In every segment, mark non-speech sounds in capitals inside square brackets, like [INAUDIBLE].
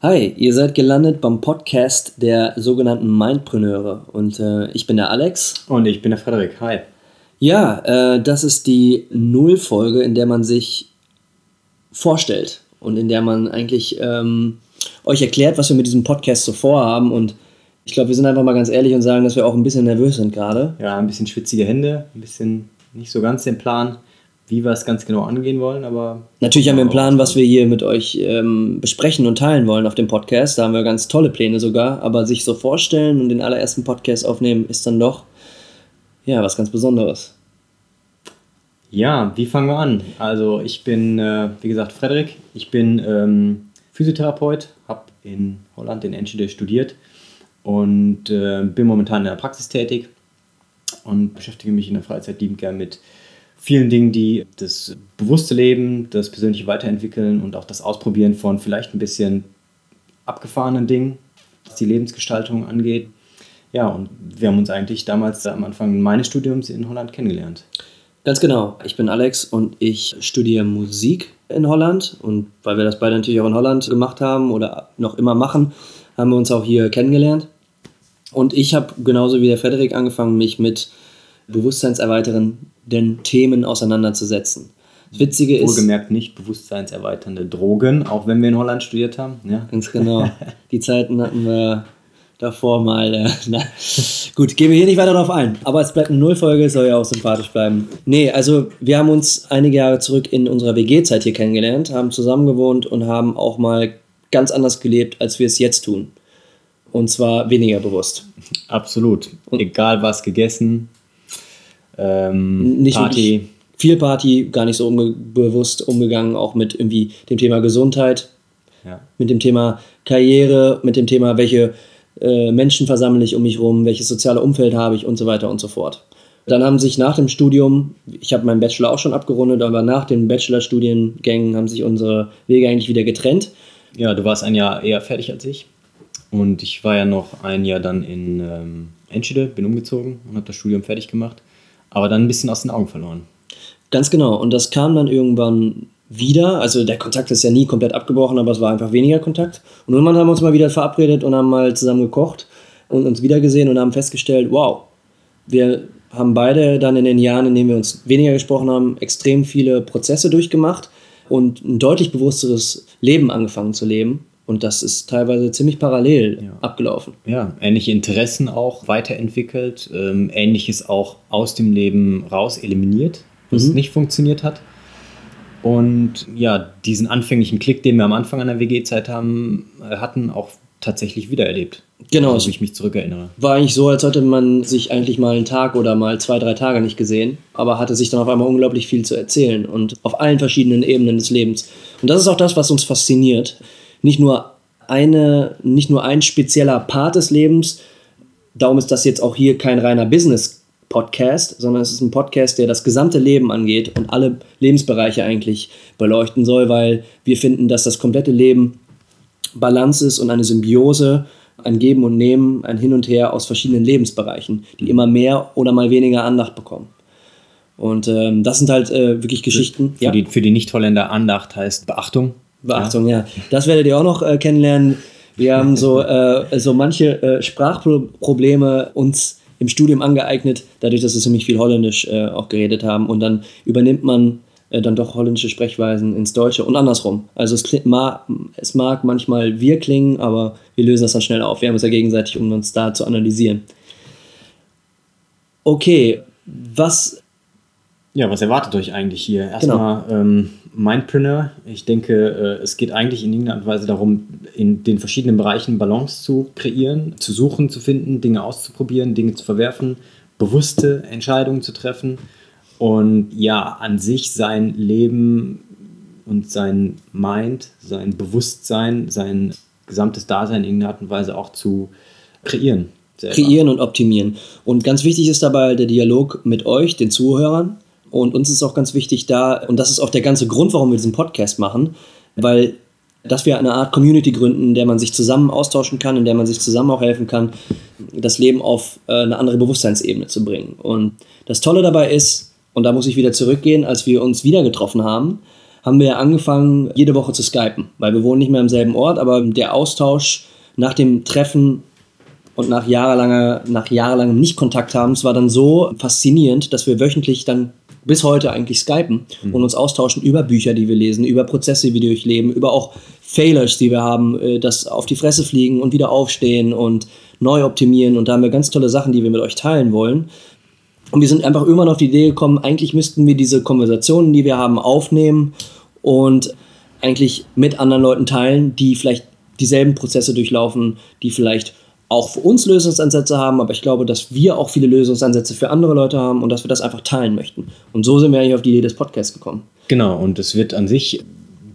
Hi, ihr seid gelandet beim Podcast der sogenannten Mindpreneure und äh, ich bin der Alex. Und ich bin der Frederik. Hi. Ja, äh, das ist die Nullfolge, in der man sich vorstellt und in der man eigentlich ähm, euch erklärt, was wir mit diesem Podcast so vorhaben. Und ich glaube, wir sind einfach mal ganz ehrlich und sagen, dass wir auch ein bisschen nervös sind gerade. Ja, ein bisschen schwitzige Hände, ein bisschen nicht so ganz den Plan, wie wir es ganz genau angehen wollen, aber. Natürlich haben wir einen Plan, was wir hier mit euch ähm, besprechen und teilen wollen auf dem Podcast. Da haben wir ganz tolle Pläne sogar, aber sich so vorstellen und den allerersten Podcast aufnehmen ist dann doch, ja, was ganz Besonderes. Ja, wie fangen wir an? Also ich bin, äh, wie gesagt, Frederik. Ich bin ähm, Physiotherapeut, habe in Holland in Enschede studiert und äh, bin momentan in der Praxis tätig und beschäftige mich in der Freizeit liebend gern mit vielen Dingen, die das bewusste Leben, das persönliche Weiterentwickeln und auch das Ausprobieren von vielleicht ein bisschen abgefahrenen Dingen, was die Lebensgestaltung angeht. Ja, und wir haben uns eigentlich damals am Anfang meines Studiums in Holland kennengelernt. Ganz genau. Ich bin Alex und ich studiere Musik in Holland. Und weil wir das beide natürlich auch in Holland gemacht haben oder noch immer machen, haben wir uns auch hier kennengelernt. Und ich habe genauso wie der Frederik angefangen, mich mit bewusstseinserweiternden Themen auseinanderzusetzen. Das Witzige ist. Wohlgemerkt nicht bewusstseinserweiternde Drogen, auch wenn wir in Holland studiert haben. Ja. Ganz genau. [LAUGHS] Die Zeiten hatten wir davor mal. Äh, [LAUGHS] na, gut, gehen wir hier nicht weiter darauf ein. Aber es bleibt eine Nullfolge, soll ja auch sympathisch bleiben. Nee, also wir haben uns einige Jahre zurück in unserer WG-Zeit hier kennengelernt, haben zusammen gewohnt und haben auch mal ganz anders gelebt, als wir es jetzt tun. Und zwar weniger bewusst. Absolut. Und Egal was gegessen. Ähm, nicht Party. Viel Party, gar nicht so unbe bewusst umgegangen, auch mit irgendwie dem Thema Gesundheit, ja. mit dem Thema Karriere, mit dem Thema, welche äh, Menschen versammle ich um mich herum, welches soziale Umfeld habe ich und so weiter und so fort. Dann haben sich nach dem Studium, ich habe meinen Bachelor auch schon abgerundet, aber nach den Bachelorstudiengängen haben sich unsere Wege eigentlich wieder getrennt. Ja, du warst ein Jahr eher fertig als ich. Und ich war ja noch ein Jahr dann in ähm, Enschede, bin umgezogen und habe das Studium fertig gemacht, aber dann ein bisschen aus den Augen verloren. Ganz genau. Und das kam dann irgendwann wieder. Also der Kontakt ist ja nie komplett abgebrochen, aber es war einfach weniger Kontakt. Und irgendwann haben wir uns mal wieder verabredet und haben mal zusammen gekocht und uns wiedergesehen und haben festgestellt, wow, wir haben beide dann in den Jahren, in denen wir uns weniger gesprochen haben, extrem viele Prozesse durchgemacht und ein deutlich bewussteres Leben angefangen zu leben. Und das ist teilweise ziemlich parallel ja. abgelaufen. Ja, ähnliche Interessen auch weiterentwickelt, ähm, ähnliches auch aus dem Leben raus eliminiert, was mhm. nicht funktioniert hat. Und ja, diesen anfänglichen Klick, den wir am Anfang an der WG-Zeit haben, äh, hatten, auch tatsächlich wiedererlebt. Genau. Also, ich mich zurückerinnere. War eigentlich so, als hätte man sich eigentlich mal einen Tag oder mal zwei, drei Tage nicht gesehen, aber hatte sich dann auf einmal unglaublich viel zu erzählen und auf allen verschiedenen Ebenen des Lebens. Und das ist auch das, was uns fasziniert. Nicht nur eine, nicht nur ein spezieller Part des Lebens, darum ist das jetzt auch hier kein reiner Business Podcast, sondern es ist ein Podcast, der das gesamte Leben angeht und alle Lebensbereiche eigentlich beleuchten soll, weil wir finden, dass das komplette Leben Balance ist und eine Symbiose, ein Geben und Nehmen, ein Hin und Her aus verschiedenen Lebensbereichen, die immer mehr oder mal weniger Andacht bekommen. Und ähm, das sind halt äh, wirklich Geschichten. Für, ja. die, für die Nicht-Holländer Andacht heißt Beachtung. Beachtung, ja. ja. Das werdet ihr auch noch äh, kennenlernen. Wir haben so, äh, so manche äh, Sprachprobleme uns im Studium angeeignet, dadurch, dass wir ziemlich viel Holländisch äh, auch geredet haben. Und dann übernimmt man äh, dann doch holländische Sprechweisen ins Deutsche und andersrum. Also es, ma es mag manchmal wir klingen, aber wir lösen das dann schnell auf. Wir haben es ja gegenseitig, um uns da zu analysieren. Okay, was ja, was erwartet euch eigentlich hier? Erstmal genau. ähm, Mindpreneur. Ich denke, äh, es geht eigentlich in irgendeiner Weise darum, in den verschiedenen Bereichen Balance zu kreieren, zu suchen, zu finden, Dinge auszuprobieren, Dinge zu verwerfen, bewusste Entscheidungen zu treffen und ja, an sich sein Leben und sein Mind, sein Bewusstsein, sein gesamtes Dasein in irgendeiner Art und Weise auch zu kreieren. Selber. Kreieren und optimieren. Und ganz wichtig ist dabei der Dialog mit euch, den Zuhörern. Und uns ist auch ganz wichtig da, und das ist auch der ganze Grund, warum wir diesen Podcast machen, weil dass wir eine Art Community gründen, in der man sich zusammen austauschen kann, in der man sich zusammen auch helfen kann, das Leben auf äh, eine andere Bewusstseinsebene zu bringen. Und das Tolle dabei ist, und da muss ich wieder zurückgehen, als wir uns wieder getroffen haben, haben wir angefangen, jede Woche zu skypen, weil wir wohnen nicht mehr im selben Ort, aber der Austausch nach dem Treffen und nach jahrelanger, nach jahrelangem Nicht-Kontakt haben, es war dann so faszinierend, dass wir wöchentlich dann bis heute eigentlich skypen mhm. und uns austauschen über Bücher, die wir lesen, über Prozesse, die wir durchleben, über auch Failures, die wir haben, äh, das auf die Fresse fliegen und wieder aufstehen und neu optimieren. Und da haben wir ganz tolle Sachen, die wir mit euch teilen wollen. Und wir sind einfach irgendwann auf die Idee gekommen, eigentlich müssten wir diese Konversationen, die wir haben, aufnehmen und eigentlich mit anderen Leuten teilen, die vielleicht dieselben Prozesse durchlaufen, die vielleicht auch für uns Lösungsansätze haben, aber ich glaube, dass wir auch viele Lösungsansätze für andere Leute haben und dass wir das einfach teilen möchten. Und so sind wir eigentlich auf die Idee des Podcasts gekommen. Genau, und es wird an sich,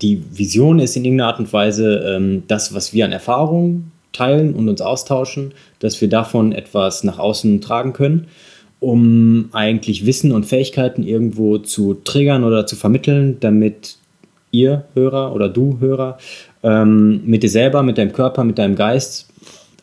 die Vision ist in irgendeiner Art und Weise ähm, das, was wir an Erfahrungen teilen und uns austauschen, dass wir davon etwas nach außen tragen können, um eigentlich Wissen und Fähigkeiten irgendwo zu triggern oder zu vermitteln, damit ihr Hörer oder du Hörer ähm, mit dir selber, mit deinem Körper, mit deinem Geist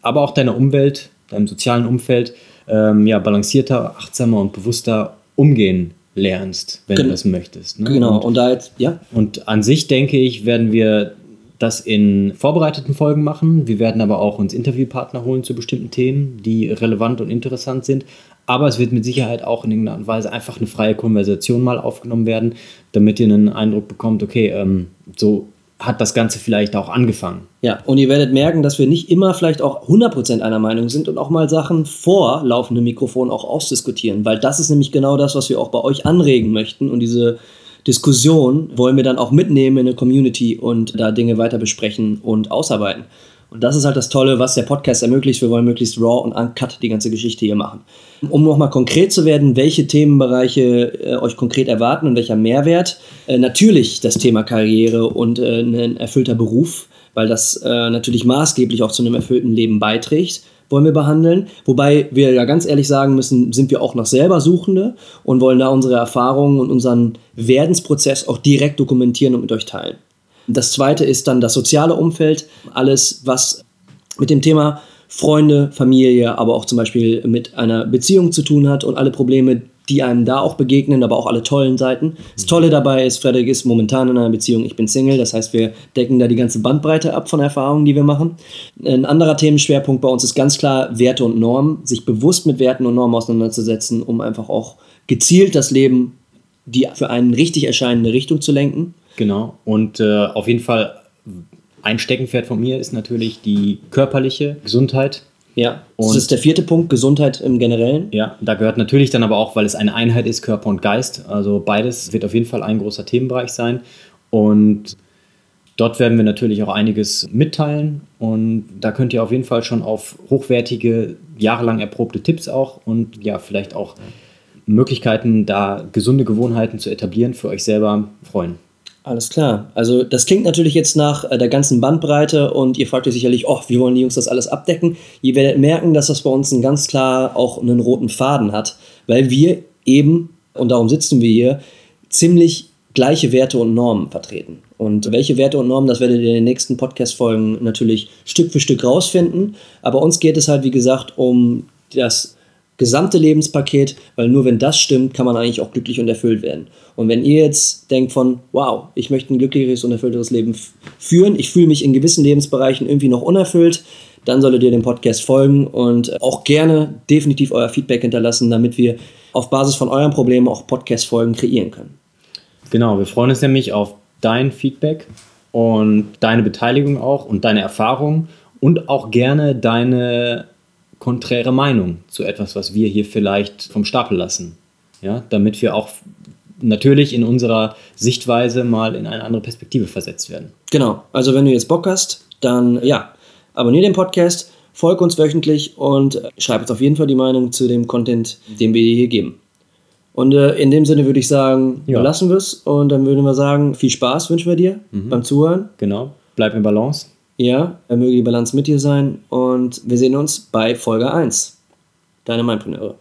aber auch deiner Umwelt, deinem sozialen Umfeld, ähm, ja, balancierter, achtsamer und bewusster umgehen lernst, wenn Gen du das möchtest. Ne? Genau, und, und da jetzt, ja. Und an sich denke ich, werden wir das in vorbereiteten Folgen machen. Wir werden aber auch uns Interviewpartner holen zu bestimmten Themen, die relevant und interessant sind. Aber es wird mit Sicherheit auch in irgendeiner Weise einfach eine freie Konversation mal aufgenommen werden, damit ihr einen Eindruck bekommt, okay, ähm, so hat das Ganze vielleicht auch angefangen. Ja, und ihr werdet merken, dass wir nicht immer vielleicht auch 100% einer Meinung sind und auch mal Sachen vor laufendem Mikrofon auch ausdiskutieren, weil das ist nämlich genau das, was wir auch bei euch anregen möchten und diese Diskussion wollen wir dann auch mitnehmen in eine Community und da Dinge weiter besprechen und ausarbeiten. Und das ist halt das Tolle, was der Podcast ermöglicht. Wir wollen möglichst raw und uncut die ganze Geschichte hier machen. Um nochmal konkret zu werden, welche Themenbereiche äh, euch konkret erwarten und welcher Mehrwert. Äh, natürlich das Thema Karriere und äh, ein erfüllter Beruf, weil das äh, natürlich maßgeblich auch zu einem erfüllten Leben beiträgt wollen wir behandeln. Wobei wir ja ganz ehrlich sagen müssen, sind wir auch noch selber Suchende und wollen da unsere Erfahrungen und unseren Werdensprozess auch direkt dokumentieren und mit euch teilen. Das zweite ist dann das soziale Umfeld, alles, was mit dem Thema Freunde, Familie, aber auch zum Beispiel mit einer Beziehung zu tun hat und alle Probleme, die einem da auch begegnen, aber auch alle tollen Seiten. Das Tolle dabei ist, Frederik ist momentan in einer Beziehung, ich bin Single, das heißt, wir decken da die ganze Bandbreite ab von Erfahrungen, die wir machen. Ein anderer Themenschwerpunkt bei uns ist ganz klar Werte und Normen, sich bewusst mit Werten und Normen auseinanderzusetzen, um einfach auch gezielt das Leben, die für einen richtig erscheinende Richtung zu lenken. Genau. Und äh, auf jeden Fall ein Steckenpferd von mir ist natürlich die körperliche Gesundheit. Ja, und das ist der vierte Punkt, Gesundheit im Generellen. Ja, da gehört natürlich dann aber auch, weil es eine Einheit ist, Körper und Geist. Also beides wird auf jeden Fall ein großer Themenbereich sein. Und dort werden wir natürlich auch einiges mitteilen. Und da könnt ihr auf jeden Fall schon auf hochwertige, jahrelang erprobte Tipps auch und ja, vielleicht auch Möglichkeiten, da gesunde Gewohnheiten zu etablieren, für euch selber freuen. Alles klar. Also das klingt natürlich jetzt nach äh, der ganzen Bandbreite und ihr fragt euch sicherlich, oh, wie wollen die Jungs das alles abdecken? Ihr werdet merken, dass das bei uns einen ganz klar auch einen roten Faden hat, weil wir eben, und darum sitzen wir hier, ziemlich gleiche Werte und Normen vertreten. Und welche Werte und Normen, das werdet ihr in den nächsten Podcast-Folgen natürlich Stück für Stück rausfinden. Aber uns geht es halt, wie gesagt, um das gesamte Lebenspaket, weil nur wenn das stimmt, kann man eigentlich auch glücklich und erfüllt werden. Und wenn ihr jetzt denkt von, wow, ich möchte ein glücklicheres und erfüllteres Leben führen, ich fühle mich in gewissen Lebensbereichen irgendwie noch unerfüllt, dann solltet ihr dem Podcast folgen und auch gerne definitiv euer Feedback hinterlassen, damit wir auf Basis von euren Problemen auch Podcast-Folgen kreieren können. Genau, wir freuen uns nämlich auf dein Feedback und deine Beteiligung auch und deine Erfahrung und auch gerne deine konträre Meinung zu etwas, was wir hier vielleicht vom Stapel lassen. Ja, damit wir auch natürlich in unserer Sichtweise mal in eine andere Perspektive versetzt werden. Genau, also wenn du jetzt Bock hast, dann ja, abonniere den Podcast, folge uns wöchentlich und schreib uns auf jeden Fall die Meinung zu dem Content, den wir dir hier geben. Und äh, in dem Sinne würde ich sagen, ja. lassen wir es und dann würden wir sagen, viel Spaß wünschen wir dir mhm. beim Zuhören. Genau, bleib in Balance. Ja, möge die Balance mit dir sein und wir sehen uns bei Folge 1. Deine Mindpreneure.